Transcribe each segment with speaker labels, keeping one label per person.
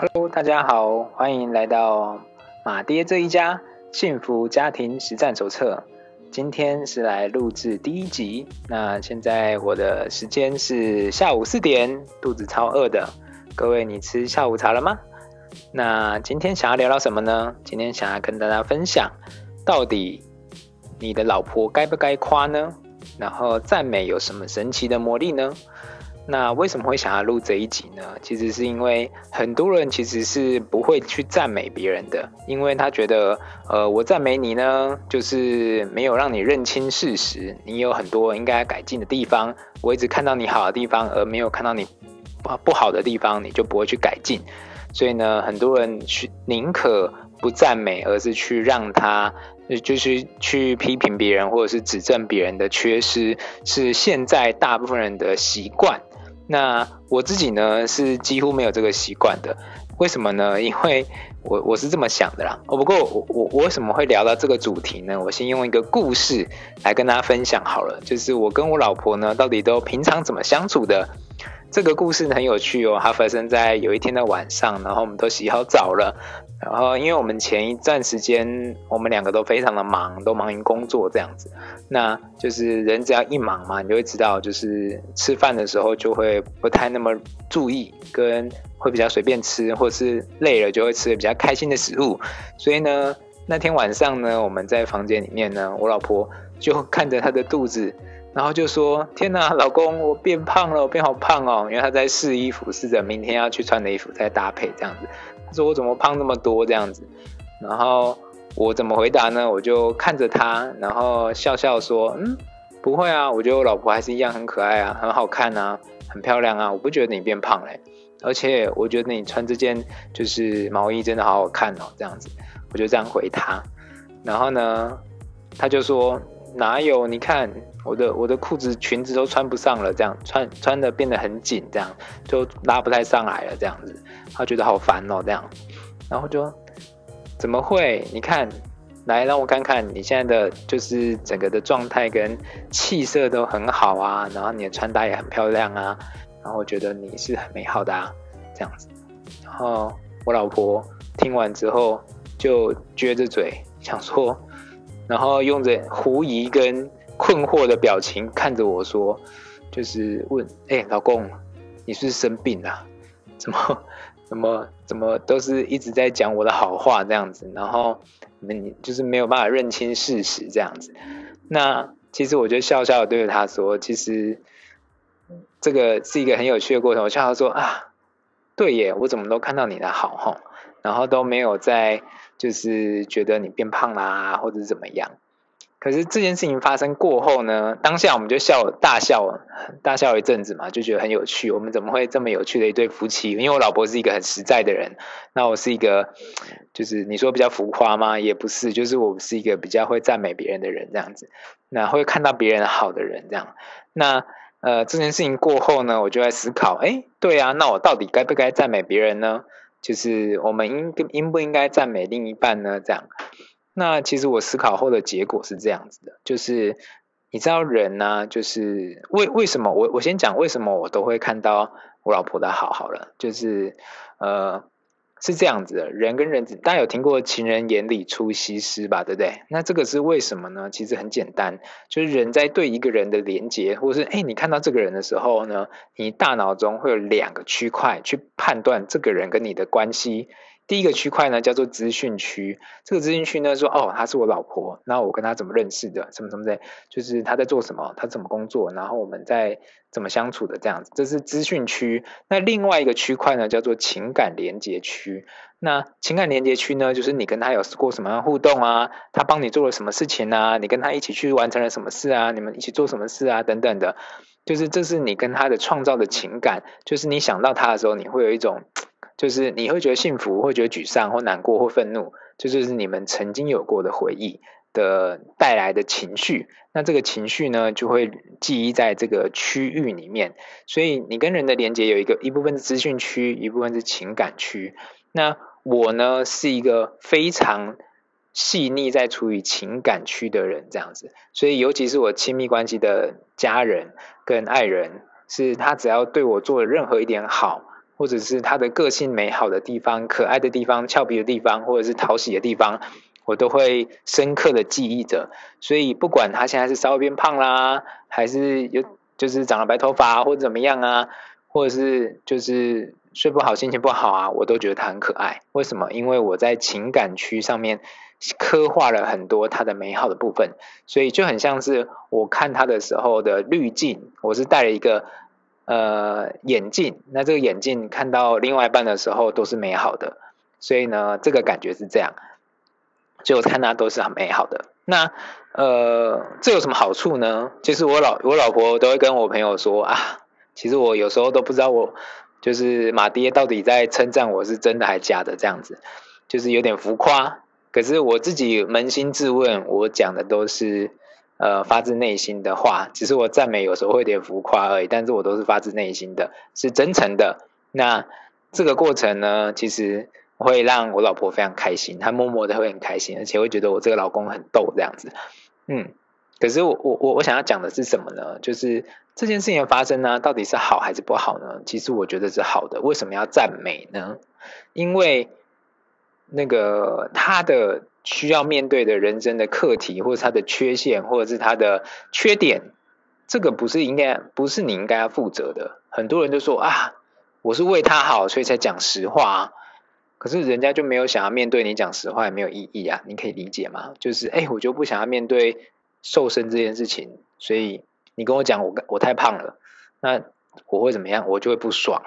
Speaker 1: Hello，大家好，欢迎来到马爹这一家幸福家庭实战手册。今天是来录制第一集。那现在我的时间是下午四点，肚子超饿的。各位，你吃下午茶了吗？那今天想要聊聊什么呢？今天想要跟大家分享，到底你的老婆该不该夸呢？然后赞美有什么神奇的魔力呢？那为什么会想要录这一集呢？其实是因为很多人其实是不会去赞美别人的，因为他觉得，呃，我赞美你呢，就是没有让你认清事实，你有很多应该改进的地方，我一直看到你好的地方，而没有看到你不不好的地方，你就不会去改进。所以呢，很多人去宁可不赞美，而是去让他，就是去批评别人或者是指正别人的缺失，是现在大部分人的习惯。那我自己呢是几乎没有这个习惯的，为什么呢？因为我我是这么想的啦。哦，不过我我我为什么会聊到这个主题呢？我先用一个故事来跟大家分享好了，就是我跟我老婆呢到底都平常怎么相处的。这个故事很有趣哦，它发生在有一天的晚上，然后我们都洗好澡了。然后，因为我们前一段时间，我们两个都非常的忙，都忙于工作这样子。那就是人只要一忙嘛，你就会知道，就是吃饭的时候就会不太那么注意，跟会比较随便吃，或是累了就会吃比较开心的食物。所以呢，那天晚上呢，我们在房间里面呢，我老婆就看着她的肚子，然后就说：“天哪，老公，我变胖了，我变好胖哦！”因为她在试衣服，试着明天要去穿的衣服再搭配这样子。他说我怎么胖那么多这样子，然后我怎么回答呢？我就看着他，然后笑笑说：“嗯，不会啊，我觉得我老婆还是一样很可爱啊，很好看啊，很漂亮啊，我不觉得你变胖嘞，而且我觉得你穿这件就是毛衣真的好好看哦，这样子，我就这样回他。然后呢，他就说哪有？你看我的我的裤子裙子都穿不上了，这样穿穿的变得很紧，这样就拉不太上来了，这样子。”他觉得好烦哦，这样，然后就怎么会？你看，来让我看看你现在的就是整个的状态跟气色都很好啊，然后你的穿搭也很漂亮啊，然后我觉得你是很美好的啊，这样子。然后我老婆听完之后就撅着嘴想说，然后用着狐疑跟困惑的表情看着我说，就是问：哎，老公，你是不是生病了？怎么？怎么怎么都是一直在讲我的好话这样子，然后你就是没有办法认清事实这样子。那其实我就笑笑对着他说，其实这个是一个很有趣的过程。我笑笑说啊，对耶，我怎么都看到你的好哈，然后都没有在就是觉得你变胖啦或者怎么样。可是这件事情发生过后呢，当下我们就笑大笑大笑一阵子嘛，就觉得很有趣。我们怎么会这么有趣的一对夫妻？因为我老婆是一个很实在的人，那我是一个就是你说比较浮夸吗？也不是，就是我是一个比较会赞美别人的人这样子，那会看到别人好的人这样。那呃这件事情过后呢，我就在思考，哎，对啊，那我到底该不该赞美别人呢？就是我们应应不应该赞美另一半呢？这样。那其实我思考后的结果是这样子的，就是你知道人呢，就是为为什么我我先讲为什么我都会看到我老婆的好好了，就是呃是这样子的，人跟人，大家有听过情人眼里出西施吧，对不对？那这个是为什么呢？其实很简单，就是人在对一个人的连接，或者是哎你看到这个人的时候呢，你大脑中会有两个区块去判断这个人跟你的关系。第一个区块呢叫做资讯区，这个资讯区呢说哦，她是我老婆，那我跟她怎么认识的，什么什么的，就是她在做什么，她怎么工作，然后我们在怎么相处的这样子，这是资讯区。那另外一个区块呢叫做情感连接区，那情感连接区呢就是你跟他有过什么样的互动啊，他帮你做了什么事情啊，你跟他一起去完成了什么事啊，你们一起做什么事啊等等的，就是这是你跟他的创造的情感，就是你想到他的时候，你会有一种。就是你会觉得幸福，会觉得沮丧，或难过，或愤怒，这就是你们曾经有过的回忆的带来的情绪。那这个情绪呢，就会记忆在这个区域里面。所以你跟人的连接有一个一部分是资讯区，一部分是情感区。那我呢，是一个非常细腻在处于情感区的人，这样子。所以尤其是我亲密关系的家人跟爱人，是他只要对我做任何一点好。或者是他的个性美好的地方、可爱的地方、俏皮的地方，或者是讨喜的地方，我都会深刻的记忆着。所以不管他现在是稍微变胖啦，还是有就是长了白头发或者怎么样啊，或者是就是睡不好、心情不好啊，我都觉得他很可爱。为什么？因为我在情感区上面刻画了很多他的美好的部分，所以就很像是我看他的时候的滤镜，我是带了一个。呃，眼镜，那这个眼镜看到另外一半的时候都是美好的，所以呢，这个感觉是这样，就看他都是很美好的。那呃，这有什么好处呢？其实我老我老婆都会跟我朋友说啊，其实我有时候都不知道我就是马爹到底在称赞我是真的还假的这样子，就是有点浮夸。可是我自己扪心自问，我讲的都是。呃，发自内心的话，只是我赞美有时候会有点浮夸而已，但是我都是发自内心的，是真诚的。那这个过程呢，其实会让我老婆非常开心，她默默的会很开心，而且会觉得我这个老公很逗这样子。嗯，可是我我我我想要讲的是什么呢？就是这件事情的发生呢，到底是好还是不好呢？其实我觉得是好的。为什么要赞美呢？因为那个他的。需要面对的人生的课题，或者他的缺陷，或者是他的缺点，这个不是应该不是你应该要负责的。很多人就说啊，我是为他好，所以才讲实话。可是人家就没有想要面对你讲实话，也没有意义啊。你可以理解吗？就是哎，我就不想要面对瘦身这件事情，所以你跟我讲我我太胖了，那我会怎么样？我就会不爽。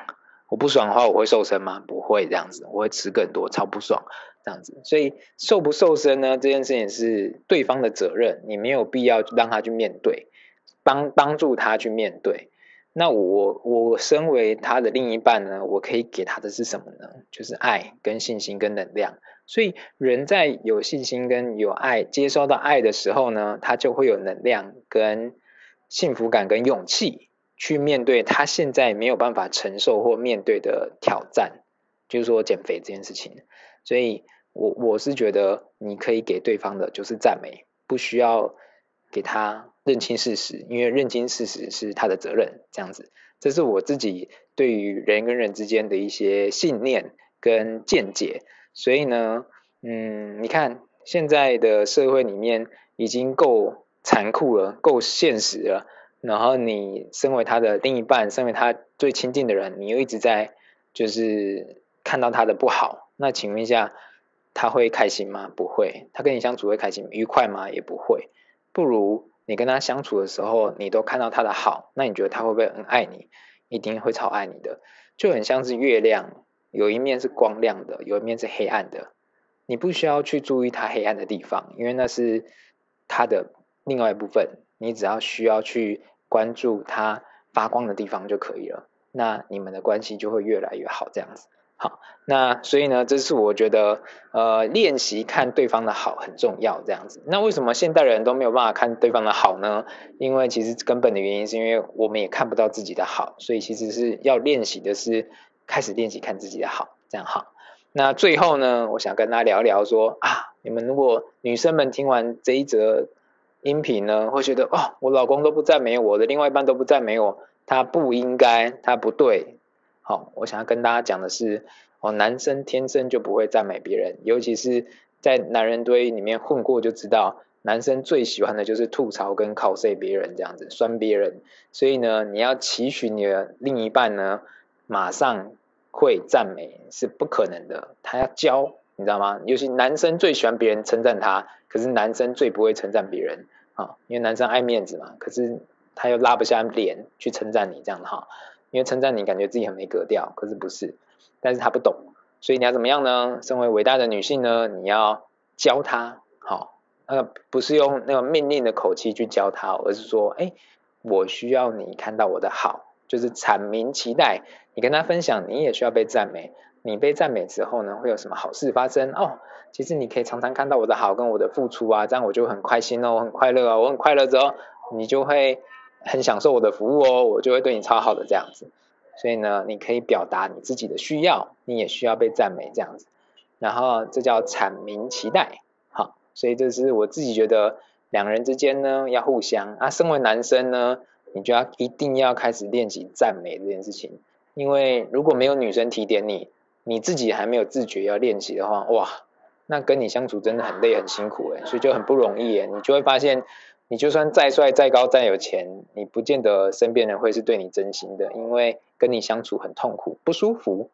Speaker 1: 我不爽的话，我会瘦身吗？不会这样子，我会吃更多，超不爽这样子。所以瘦不瘦身呢？这件事情是对方的责任，你没有必要让他去面对，帮帮助他去面对。那我我身为他的另一半呢，我可以给他的是什么呢？就是爱、跟信心、跟能量。所以人在有信心跟有爱，接收到爱的时候呢，他就会有能量、跟幸福感、跟勇气。去面对他现在没有办法承受或面对的挑战，就是说减肥这件事情。所以，我我是觉得你可以给对方的就是赞美，不需要给他认清事实，因为认清事实是他的责任。这样子，这是我自己对于人跟人之间的一些信念跟见解。所以呢，嗯，你看现在的社会里面已经够残酷了，够现实了。然后你身为他的另一半，身为他最亲近的人，你又一直在就是看到他的不好，那请问一下，他会开心吗？不会。他跟你相处会开心愉快吗？也不会。不如你跟他相处的时候，你都看到他的好，那你觉得他会不会很爱你？一定会超爱你的。就很像是月亮，有一面是光亮的，有一面是黑暗的。你不需要去注意他黑暗的地方，因为那是他的另外一部分。你只要需要去。关注他发光的地方就可以了，那你们的关系就会越来越好。这样子，好，那所以呢，这是我觉得，呃，练习看对方的好很重要。这样子，那为什么现代人都没有办法看对方的好呢？因为其实根本的原因是因为我们也看不到自己的好，所以其实是要练习的是开始练习看自己的好，这样好。那最后呢，我想跟大家聊聊说啊，你们如果女生们听完这一则。音频呢，会觉得哦，我老公都不赞美我，的另外一半都不赞美我，他不应该，他不对。好，我想要跟大家讲的是，哦，男生天生就不会赞美别人，尤其是在男人堆里面混过就知道，男生最喜欢的就是吐槽跟考 C 别人这样子，酸别人。所以呢，你要期许你的另一半呢，马上会赞美是不可能的，他要教。你知道吗？尤其男生最喜欢别人称赞他，可是男生最不会称赞别人啊，因为男生爱面子嘛。可是他又拉不下脸去称赞你这样的哈，因为称赞你感觉自己很没格调，可是不是。但是他不懂，所以你要怎么样呢？身为伟大的女性呢，你要教他，好，那个不是用那个命令的口气去教他，而是说，哎，我需要你看到我的好，就是阐明期待，你跟他分享，你也需要被赞美。你被赞美之后呢，会有什么好事发生哦？其实你可以常常看到我的好跟我的付出啊，这样我就很开心哦，很快乐啊，我很快乐之后，你就会很享受我的服务哦，我就会对你超好的这样子。所以呢，你可以表达你自己的需要，你也需要被赞美这样子。然后这叫阐明期待，好，所以这是我自己觉得两人之间呢要互相啊，身为男生呢，你就要一定要开始练习赞美这件事情。因为如果没有女生提点你，你自己还没有自觉要练习的话，哇，那跟你相处真的很累很辛苦哎，所以就很不容易哎，你就会发现，你就算再帅再高再有钱，你不见得身边人会是对你真心的，因为跟你相处很痛苦不舒服，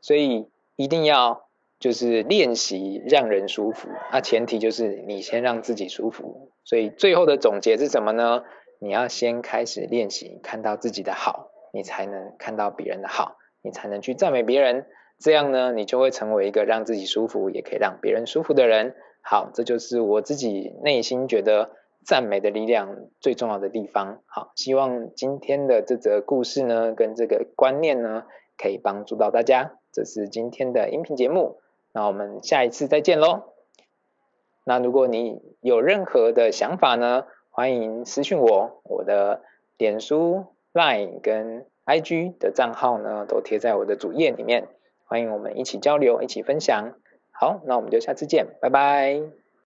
Speaker 1: 所以一定要就是练习让人舒服，那前提就是你先让自己舒服，所以最后的总结是什么呢？你要先开始练习看到自己的好。你才能看到别人的好，你才能去赞美别人，这样呢，你就会成为一个让自己舒服，也可以让别人舒服的人。好，这就是我自己内心觉得赞美的力量最重要的地方。好，希望今天的这则故事呢，跟这个观念呢，可以帮助到大家。这是今天的音频节目，那我们下一次再见喽。那如果你有任何的想法呢，欢迎私信我，我的脸书。Line 跟 IG 的账号呢，都贴在我的主页里面，欢迎我们一起交流，一起分享。好，那我们就下次见，拜拜。